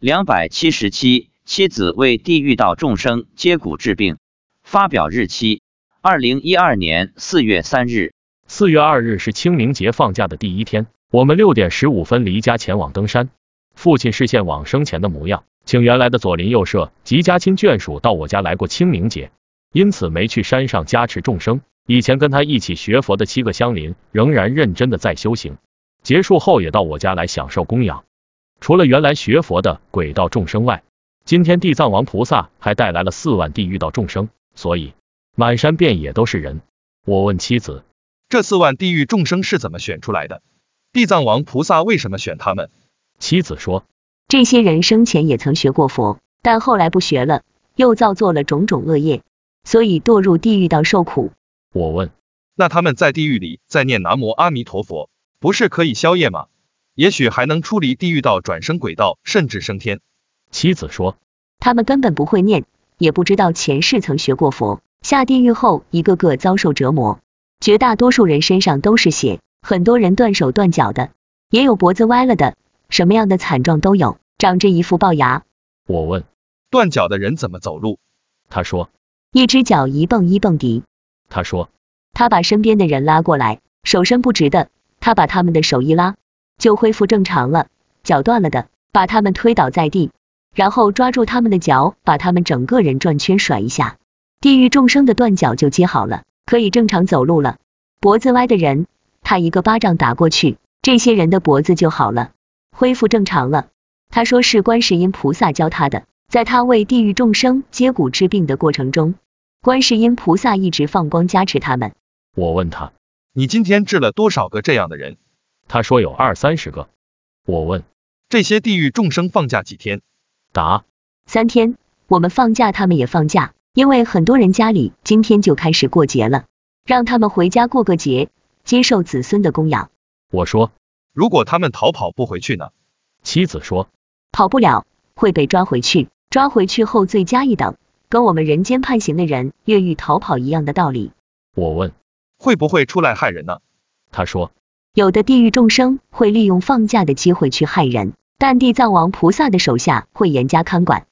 两百七十七，妻子为地狱道众生接骨治病。发表日期：二零一二年四月三日。四月二日是清明节放假的第一天，我们六点十五分离家前往登山。父亲视线往生前的模样，请原来的左邻右舍及家亲眷属到我家来过清明节，因此没去山上加持众生。以前跟他一起学佛的七个乡邻仍然认真的在修行，结束后也到我家来享受供养。除了原来学佛的鬼道众生外，今天地藏王菩萨还带来了四万地狱道众生，所以满山遍野都是人。我问妻子，这四万地狱众生是怎么选出来的？地藏王菩萨为什么选他们？妻子说，这些人生前也曾学过佛，但后来不学了，又造作了种种恶业，所以堕入地狱道受苦。我问，那他们在地狱里在念南无阿弥陀佛，不是可以消业吗？也许还能出离地狱道，转生鬼道，甚至升天。妻子说，他们根本不会念，也不知道前世曾学过佛，下地狱后一个个遭受折磨，绝大多数人身上都是血，很多人断手断脚的，也有脖子歪了的，什么样的惨状都有，长着一副龅牙。我问，断脚的人怎么走路？他说，一只脚一蹦一蹦迪。他说，他把身边的人拉过来，手伸不直的，他把他们的手一拉，就恢复正常了；脚断了的，把他们推倒在地，然后抓住他们的脚，把他们整个人转圈甩一下，地狱众生的断脚就接好了，可以正常走路了。脖子歪的人，他一个巴掌打过去，这些人的脖子就好了，恢复正常了。他说是观世音菩萨教他的，在他为地狱众生接骨治病的过程中。观世音菩萨一直放光加持他们。我问他，你今天治了多少个这样的人？他说有二三十个。我问，这些地狱众生放假几天？答，三天。我们放假，他们也放假，因为很多人家里今天就开始过节了，让他们回家过个节，接受子孙的供养。我说，如果他们逃跑不回去呢？妻子说，跑不了，会被抓回去，抓回去后罪加一等。跟我们人间判刑的人越狱逃跑一样的道理。我问，会不会出来害人呢？他说，有的地狱众生会利用放假的机会去害人，但地藏王菩萨的手下会严加看管。